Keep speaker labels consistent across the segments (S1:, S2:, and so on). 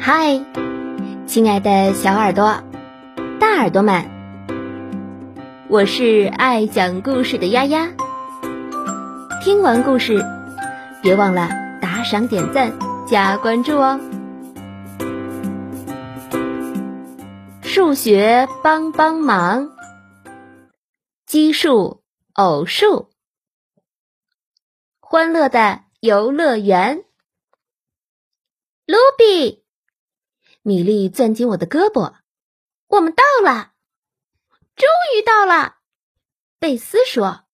S1: 嗨，亲爱的小耳朵、大耳朵们，我是爱讲故事的丫丫。听完故事，别忘了打赏、点赞、加关注哦。数学帮帮忙，奇数、偶数，欢乐的游乐园。卢比，米莉攥紧我的胳膊，我们到了，终于到了。贝斯说：“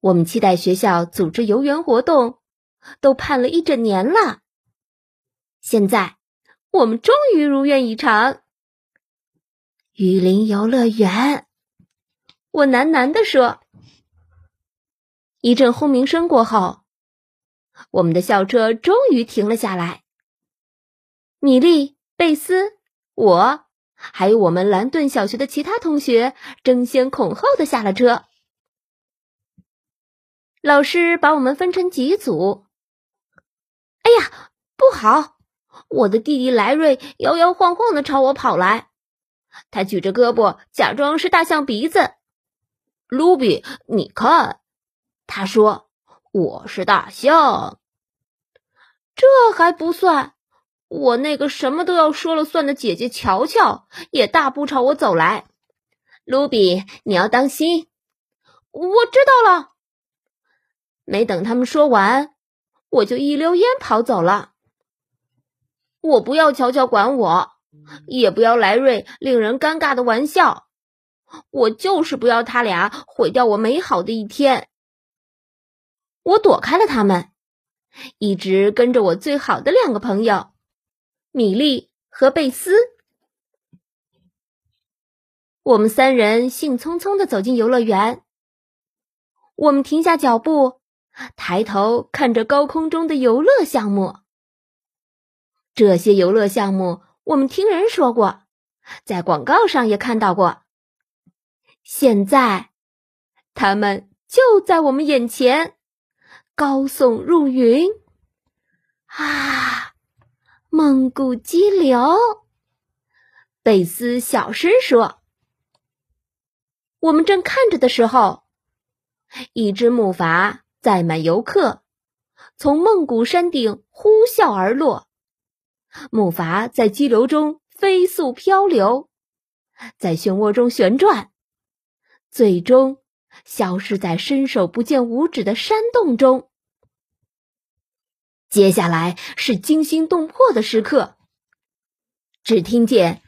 S1: 我们期待学校组织游园活动，都盼了一整年了。现在我们终于如愿以偿。”雨林游乐园，我喃喃地说。一阵轰鸣声过后，我们的校车终于停了下来。米莉、贝斯、我，还有我们兰顿小学的其他同学争先恐后的下了车。老师把我们分成几组。哎呀，不好！我的弟弟莱瑞摇摇晃晃的朝我跑来。他举着胳膊，假装是大象鼻子。卢比，你看，他说我是大象。这还不算，我那个什么都要说了算的姐姐乔乔也大步朝我走来。卢比，你要当心。我知道了。没等他们说完，我就一溜烟跑走了。我不要乔乔管我。也不要莱瑞令人尴尬的玩笑，我就是不要他俩毁掉我美好的一天。我躲开了他们，一直跟着我最好的两个朋友米莉和贝斯。我们三人兴冲冲的走进游乐园。我们停下脚步，抬头看着高空中的游乐项目。这些游乐项目。我们听人说过，在广告上也看到过。现在，他们就在我们眼前，高耸入云。啊，梦谷激流！贝斯小声说：“我们正看着的时候，一只木筏载满游客，从梦谷山顶呼啸而落。”木筏在激流中飞速漂流，在漩涡中旋转，最终消失在伸手不见五指的山洞中。接下来是惊心动魄的时刻，只听见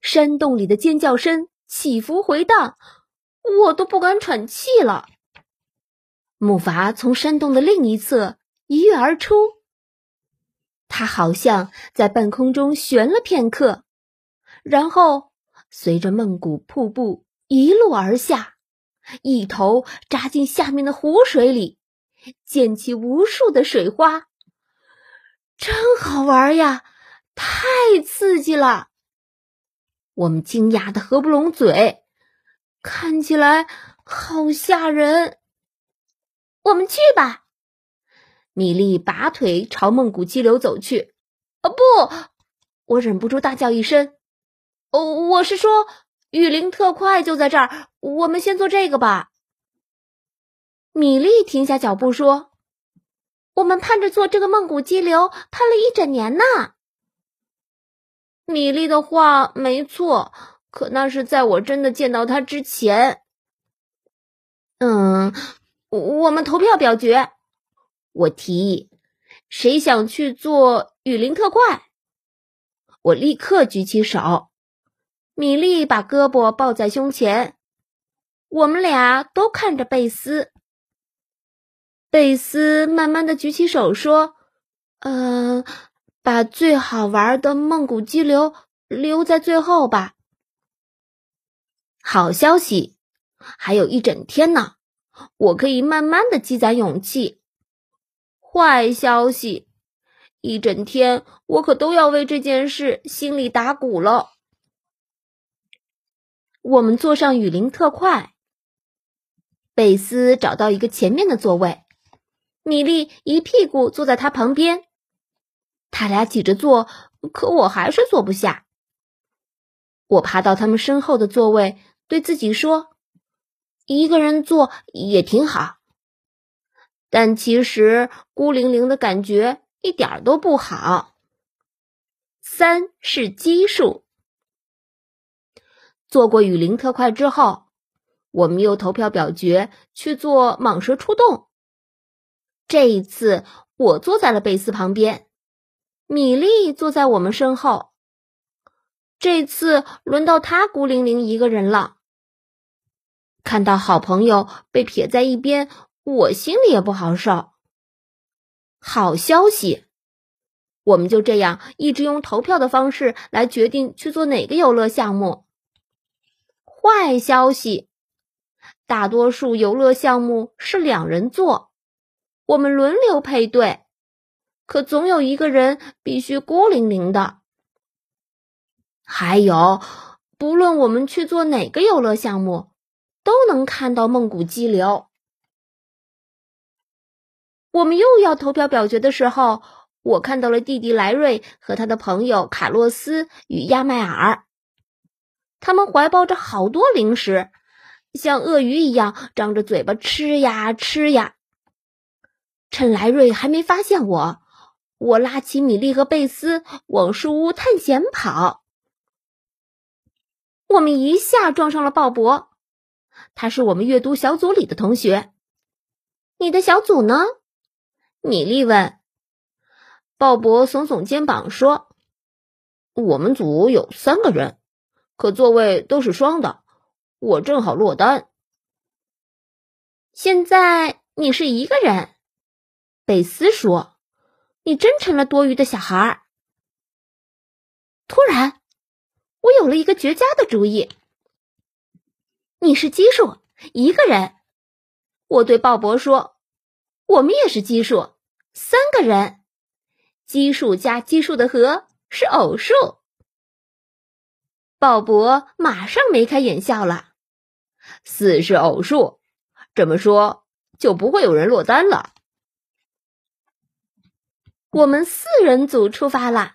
S1: 山洞里的尖叫声起伏回荡，我都不敢喘气了。木筏从山洞的另一侧一跃而出。它好像在半空中悬了片刻，然后随着梦谷瀑布一路而下，一头扎进下面的湖水里，溅起无数的水花，真好玩呀！太刺激了，我们惊讶的合不拢嘴，看起来好吓人。我们去吧。米莉拔腿朝梦谷激流走去。啊不！我忍不住大叫一声。哦，我是说，雨林特快就在这儿。我们先做这个吧。米莉停下脚步说：“我们盼着做这个梦谷激流，盼了一整年呢。”米莉的话没错，可那是在我真的见到他之前。嗯，我们投票表决。我提议，谁想去做雨林特快？我立刻举起手。米莉把胳膊抱在胸前，我们俩都看着贝斯。贝斯慢慢的举起手说：“嗯，把最好玩的梦谷激流留在最后吧。”好消息，还有一整天呢，我可以慢慢的积攒勇气。坏消息，一整天我可都要为这件事心里打鼓了。我们坐上雨林特快，贝斯找到一个前面的座位，米莉一屁股坐在他旁边，他俩挤着坐，可我还是坐不下。我爬到他们身后的座位，对自己说：“一个人坐也挺好。”但其实孤零零的感觉一点都不好。三是奇数。做过雨林特快之后，我们又投票表决去做蟒蛇出洞。这一次，我坐在了贝斯旁边，米莉坐在我们身后。这次轮到他孤零零一个人了。看到好朋友被撇在一边，我心里也不好受。好消息，我们就这样一直用投票的方式来决定去做哪个游乐项目。坏消息，大多数游乐项目是两人做，我们轮流配对，可总有一个人必须孤零零的。还有，不论我们去做哪个游乐项目，都能看到梦谷激流。我们又要投票表决的时候，我看到了弟弟莱瑞和他的朋友卡洛斯与亚麦尔，他们怀抱着好多零食，像鳄鱼一样张着嘴巴吃呀吃呀。趁莱瑞还没发现我，我拉起米莉和贝斯往树屋探险跑。我们一下撞上了鲍勃，他是我们阅读小组里的同学。你的小组呢？米莉问。鲍勃耸耸肩膀说：“我们组有三个人，可座位都是双的，我正好落单。”现在你是一个人，贝斯说：“你真成了多余的小孩。”突然。我有了一个绝佳的主意。你是奇数，一个人。我对鲍勃说：“我们也是奇数，三个人。奇数加奇数的和是偶数。”鲍勃马上眉开眼笑了。四是偶数，这么说就不会有人落单了。我们四人组出发了。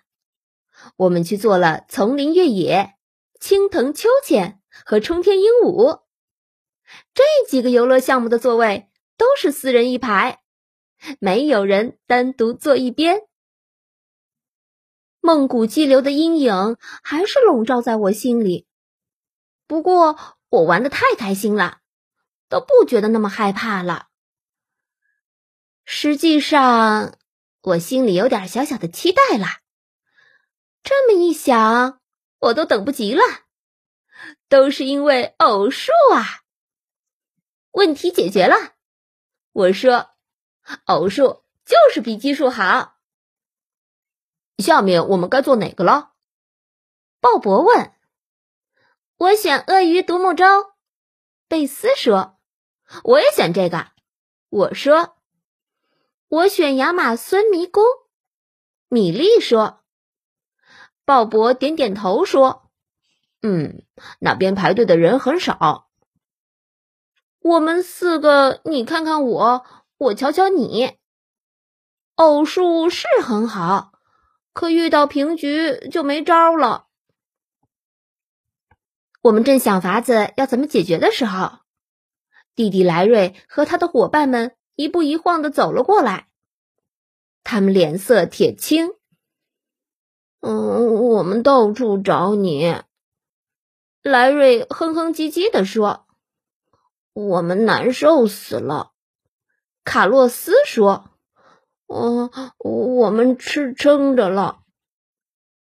S1: 我们去做了丛林越野、青藤秋千和冲天鹦鹉这几个游乐项目的座位都是四人一排，没有人单独坐一边。梦谷激流的阴影还是笼罩在我心里，不过我玩的太开心了，都不觉得那么害怕了。实际上，我心里有点小小的期待了。这么一想，我都等不及了，都是因为偶数啊！问题解决了，我说，偶数就是比奇数好。下面我们该做哪个了？鲍勃问。我选鳄鱼独木舟。贝斯说。我也选这个。我说。我选亚马孙迷宫。米莉说。鲍勃点点头说：“嗯，那边排队的人很少。我们四个，你看看我，我瞧瞧你。偶数是很好，可遇到平局就没招了。我们正想法子要怎么解决的时候，弟弟莱瑞和他的伙伴们一步一晃的走了过来，他们脸色铁青。”嗯，我们到处找你。”莱瑞哼哼唧唧的说，“我们难受死了。”卡洛斯说，“我我们吃撑着了。”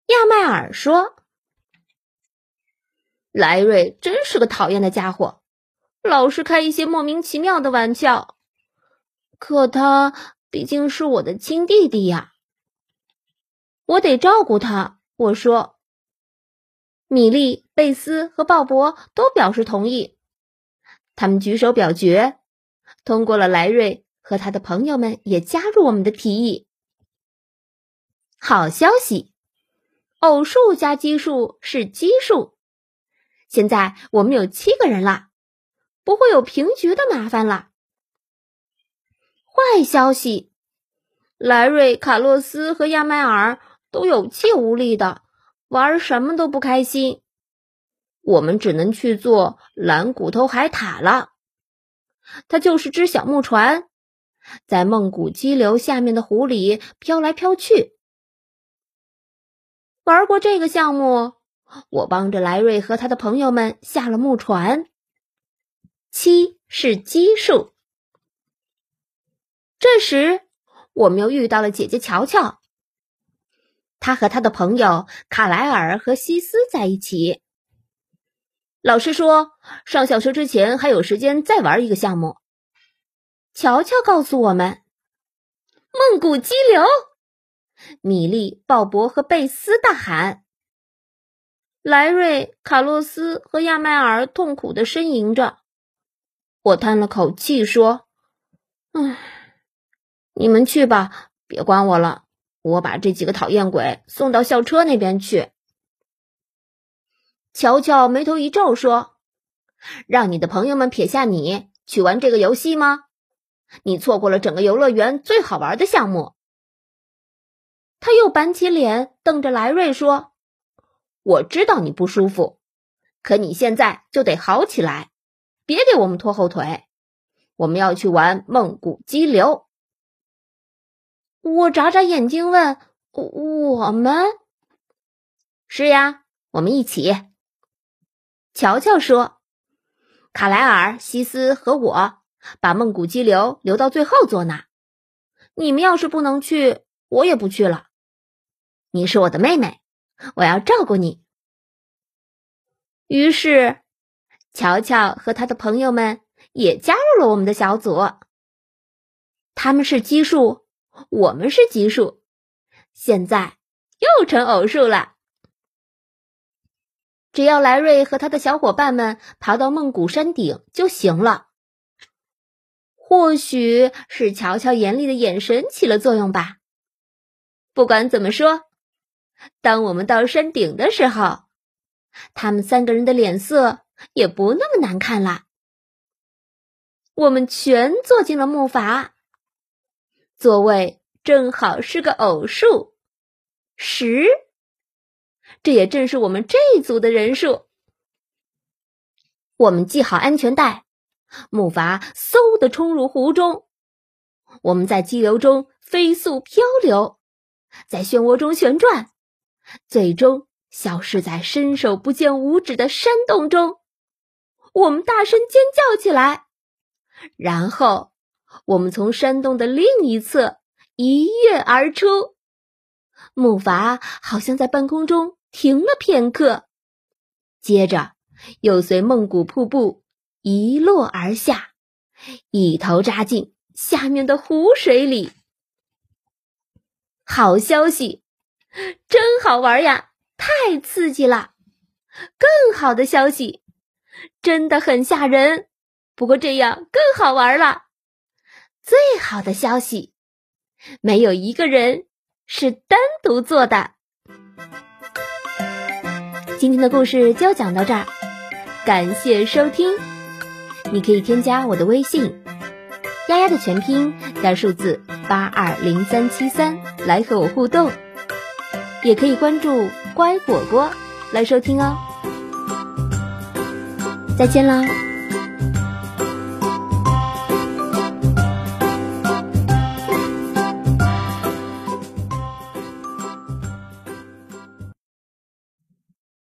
S1: 亚麦尔说，“莱瑞真是个讨厌的家伙，老是开一些莫名其妙的玩笑。可他毕竟是我的亲弟弟呀。”我得照顾他，我说。米莉、贝斯和鲍勃都表示同意，他们举手表决，通过了莱瑞和他的朋友们也加入我们的提议。好消息，偶数加奇数是奇数，现在我们有七个人了，不会有平局的麻烦了。坏消息，莱瑞、卡洛斯和亚麦尔。都有气无力的，玩什么都不开心。我们只能去做蓝骨头海獭了。它就是只小木船，在梦谷激流下面的湖里飘来飘去。玩过这个项目，我帮着莱瑞和他的朋友们下了木船。七是奇数。这时，我们又遇到了姐姐乔乔。她和她的朋友卡莱尔和西斯在一起。老师说，上小学之前还有时间再玩一个项目。乔乔告诉我们：“梦谷激流。”米莉、鲍勃和贝斯大喊。莱瑞、卡洛斯和亚麦尔痛苦的呻吟着。我叹了口气说：“唉，你们去吧，别管我了。我把这几个讨厌鬼送到校车那边去。”乔乔眉头一皱说：“让你的朋友们撇下你去玩这个游戏吗？你错过了整个游乐园最好玩的项目。”他又板起脸，瞪着莱瑞说：“我知道你不舒服，可你现在就得好起来。”别给我们拖后腿，我们要去玩梦谷激流。我眨眨眼睛问：“我们？”是呀，我们一起。乔乔说：“卡莱尔、西斯和我把梦谷激流留到最后做呢。你们要是不能去，我也不去了。你是我的妹妹，我要照顾你。”于是。乔乔和他的朋友们也加入了我们的小组。他们是奇数，我们是奇数，现在又成偶数了。只要莱瑞和他的小伙伴们爬到梦谷山顶就行了。或许是乔乔严厉的眼神起了作用吧。不管怎么说，当我们到山顶的时候，他们三个人的脸色。也不那么难看了。我们全坐进了木筏，座位正好是个偶数，十。这也正是我们这一组的人数。我们系好安全带，木筏嗖的冲入湖中。我们在激流中飞速漂流，在漩涡中旋转，最终消失在伸手不见五指的山洞中。我们大声尖叫起来，然后我们从山洞的另一侧一跃而出。木筏好像在半空中停了片刻，接着又随梦谷瀑布一落而下，一头扎进下面的湖水里。好消息，真好玩呀！太刺激了。更好的消息。真的很吓人，不过这样更好玩了。最好的消息，没有一个人是单独做的。今天的故事就讲到这儿，感谢收听。你可以添加我的微信“丫丫”的全拼加数字八二零三七三来和我互动，也可以关注“乖果果”来收听哦。再见了。